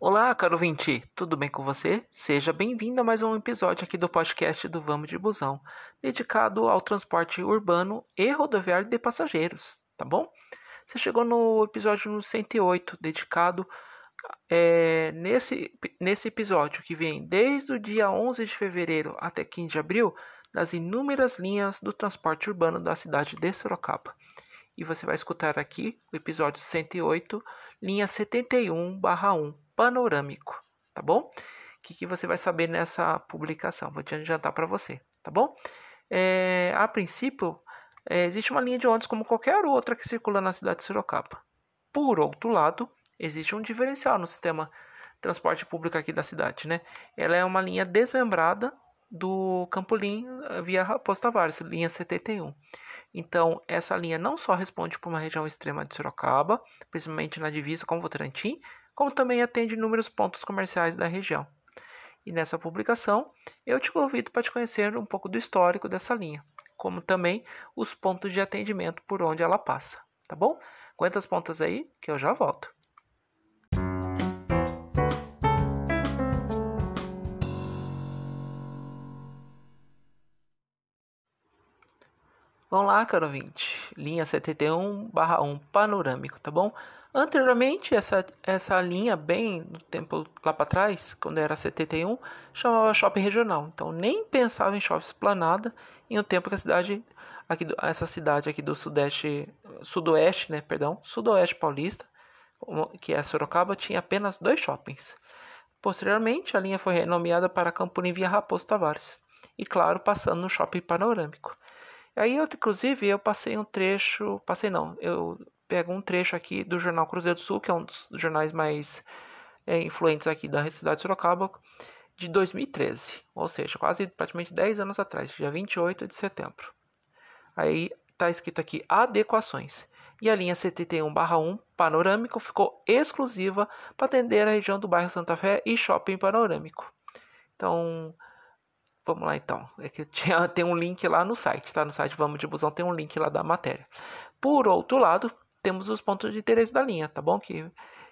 Olá, caro ouvinte, tudo bem com você? Seja bem-vindo a mais um episódio aqui do podcast do Vamos de Busão, dedicado ao transporte urbano e rodoviário de passageiros, tá bom? Você chegou no episódio 108, dedicado é, nesse, nesse episódio que vem desde o dia 11 de fevereiro até 15 de abril, das inúmeras linhas do transporte urbano da cidade de Sorocaba. E você vai escutar aqui o episódio 108, linha 71/1 panorâmico, tá bom? O que, que você vai saber nessa publicação? Vou te adiantar para você, tá bom? É, a princípio, é, existe uma linha de ônibus como qualquer outra que circula na cidade de Sorocaba. Por outro lado, existe um diferencial no sistema de transporte público aqui da cidade, né? Ela é uma linha desmembrada do Campolim eh, via Raposo Tavares, linha 71. Então, essa linha não só responde para uma região extrema de Sorocaba, principalmente na divisa com Votorantim, como também atende inúmeros pontos comerciais da região. E nessa publicação, eu te convido para te conhecer um pouco do histórico dessa linha, como também os pontos de atendimento por onde ela passa, tá bom? Aguenta as pontas aí que eu já volto. Vamos lá, caro ouvinte. Linha 71/1 panorâmico, tá bom? Anteriormente, essa, essa linha, bem no tempo lá para trás, quando era 71, chamava shopping regional. Então, nem pensava em shopping esplanada em um tempo que a cidade, aqui, essa cidade aqui do sudeste, sudoeste, né, perdão, sudoeste paulista, que é Sorocaba, tinha apenas dois shoppings. Posteriormente, a linha foi renomeada para Campolim Via Raposo Tavares. E, claro, passando no shopping panorâmico. Aí, eu, inclusive, eu passei um trecho, passei não, eu pego um trecho aqui do jornal Cruzeiro do Sul, que é um dos jornais mais é, influentes aqui da cidade de Sorocaba, de 2013, ou seja, quase praticamente 10 anos atrás, dia 28 de setembro. Aí está escrito aqui adequações. E a linha 71/1 panorâmico ficou exclusiva para atender a região do bairro Santa Fé e shopping panorâmico. Então, vamos lá então. É que tinha, tem um link lá no site, tá? No site Vamos de Busão tem um link lá da matéria. Por outro lado, temos os pontos de interesse da linha, tá bom? Que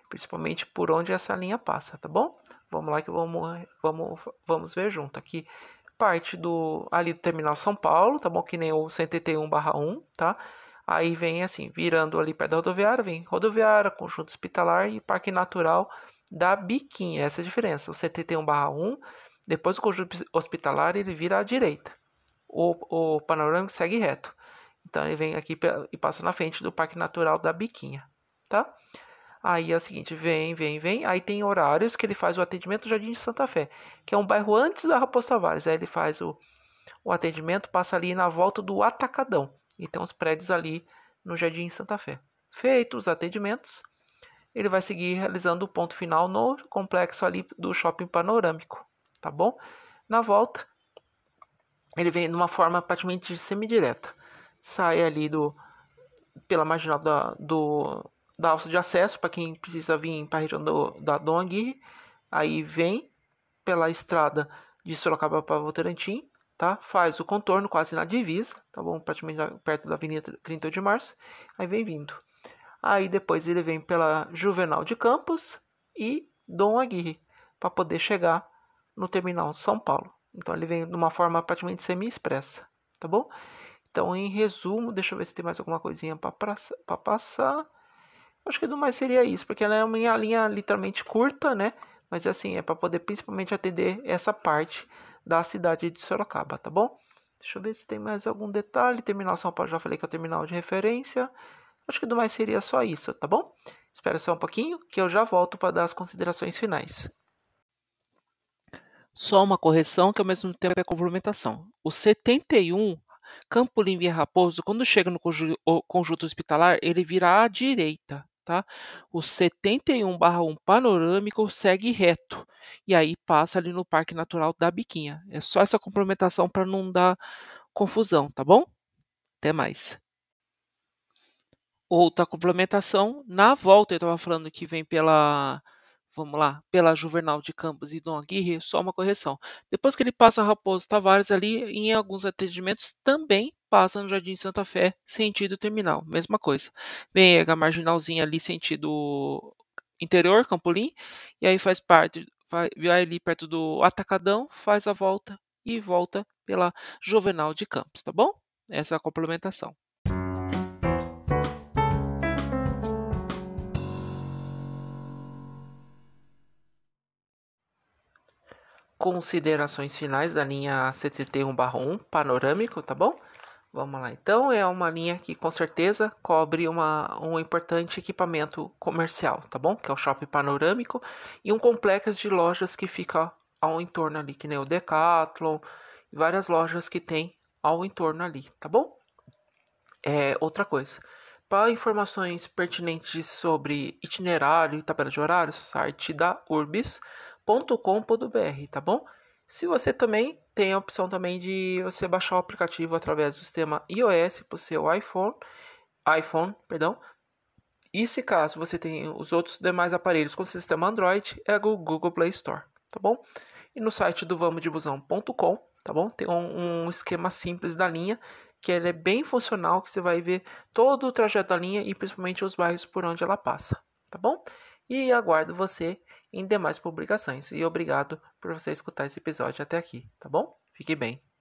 principalmente por onde essa linha passa, tá bom? Vamos lá que vamos, vamos, vamos ver junto aqui. Parte do ali do terminal São Paulo, tá bom? Que nem o 181/1, tá? Aí vem assim, virando ali perto da rodoviária, vem rodoviária, conjunto hospitalar e parque natural da Biquinha. Essa é a diferença. O 71/1, depois do conjunto hospitalar, ele vira à direita. O, o panorâmico segue reto. Então ele vem aqui e passa na frente do Parque Natural da Biquinha, tá? Aí é o seguinte, vem, vem, vem. Aí tem horários que ele faz o atendimento no Jardim de Santa Fé, que é um bairro antes da Raposo Tavares. Aí ele faz o, o atendimento, passa ali na volta do Atacadão. E tem uns prédios ali no Jardim Santa Fé. Feitos os atendimentos, ele vai seguir realizando o ponto final no complexo ali do Shopping Panorâmico, tá bom? Na volta, ele vem de uma forma praticamente semidireta sai ali do pela marginal da, do, da alça de acesso para quem precisa vir para a região do, da Dom Aguirre. Aí vem pela estrada de Sorocaba para Votorantim, tá? Faz o contorno quase na divisa, tá bom? Praticamente perto da Avenida 30 de Março. Aí vem vindo. Aí depois ele vem pela Juvenal de Campos e Dom Aguirre para poder chegar no terminal São Paulo. Então ele vem de uma forma praticamente semi-expressa, tá bom? Então, em resumo, deixa eu ver se tem mais alguma coisinha para passar. Acho que do mais seria isso, porque ela é uma linha literalmente curta, né? Mas assim, é para poder principalmente atender essa parte da cidade de Sorocaba, tá bom? Deixa eu ver se tem mais algum detalhe. Terminal São Paulo, já falei que é o terminal de referência. Acho que do mais seria só isso, tá bom? Espera só um pouquinho que eu já volto para dar as considerações finais. Só uma correção que ao mesmo tempo é complementação. O 71 Campo Limpo e Raposo, quando chega no conjunto hospitalar, ele vira à direita, tá? O 71/1 panorâmico segue reto e aí passa ali no Parque Natural da Biquinha. É só essa complementação para não dar confusão, tá bom? Até mais. Outra complementação, na volta eu estava falando que vem pela vamos lá, pela Juvenal de Campos e Dom Aguirre, só uma correção. Depois que ele passa Raposo Tavares ali, em alguns atendimentos também passa no Jardim Santa Fé, sentido terminal, mesma coisa. Vem a marginalzinha ali, sentido interior, Campolim, e aí faz parte, vai, vai ali perto do Atacadão, faz a volta e volta pela Juvenal de Campos, tá bom? Essa é a complementação. Considerações finais da linha CTT1/1 panorâmico, tá bom? Vamos lá, então é uma linha que com certeza cobre uma, um importante equipamento comercial, tá bom? Que é o shopping panorâmico e um complexo de lojas que fica ao entorno ali, que nem o Decathlon, várias lojas que tem ao entorno ali, tá bom? É outra coisa. Para informações pertinentes sobre itinerário e tabela de horários, site da urbis.com.br, tá bom? Se você também tem a opção também de você baixar o aplicativo através do sistema iOS para o seu iPhone, iPhone, perdão. E se caso você tem os outros demais aparelhos com sistema Android, é o Google Play Store, tá bom? E no site do vamosdebusão.com, tá bom? Tem um, um, esquema simples da linha, que ele é bem funcional, que você vai ver todo o trajeto da linha e principalmente os bairros por onde ela passa, tá bom? E aguardo você em demais publicações. E obrigado por você escutar esse episódio até aqui, tá bom? Fique bem.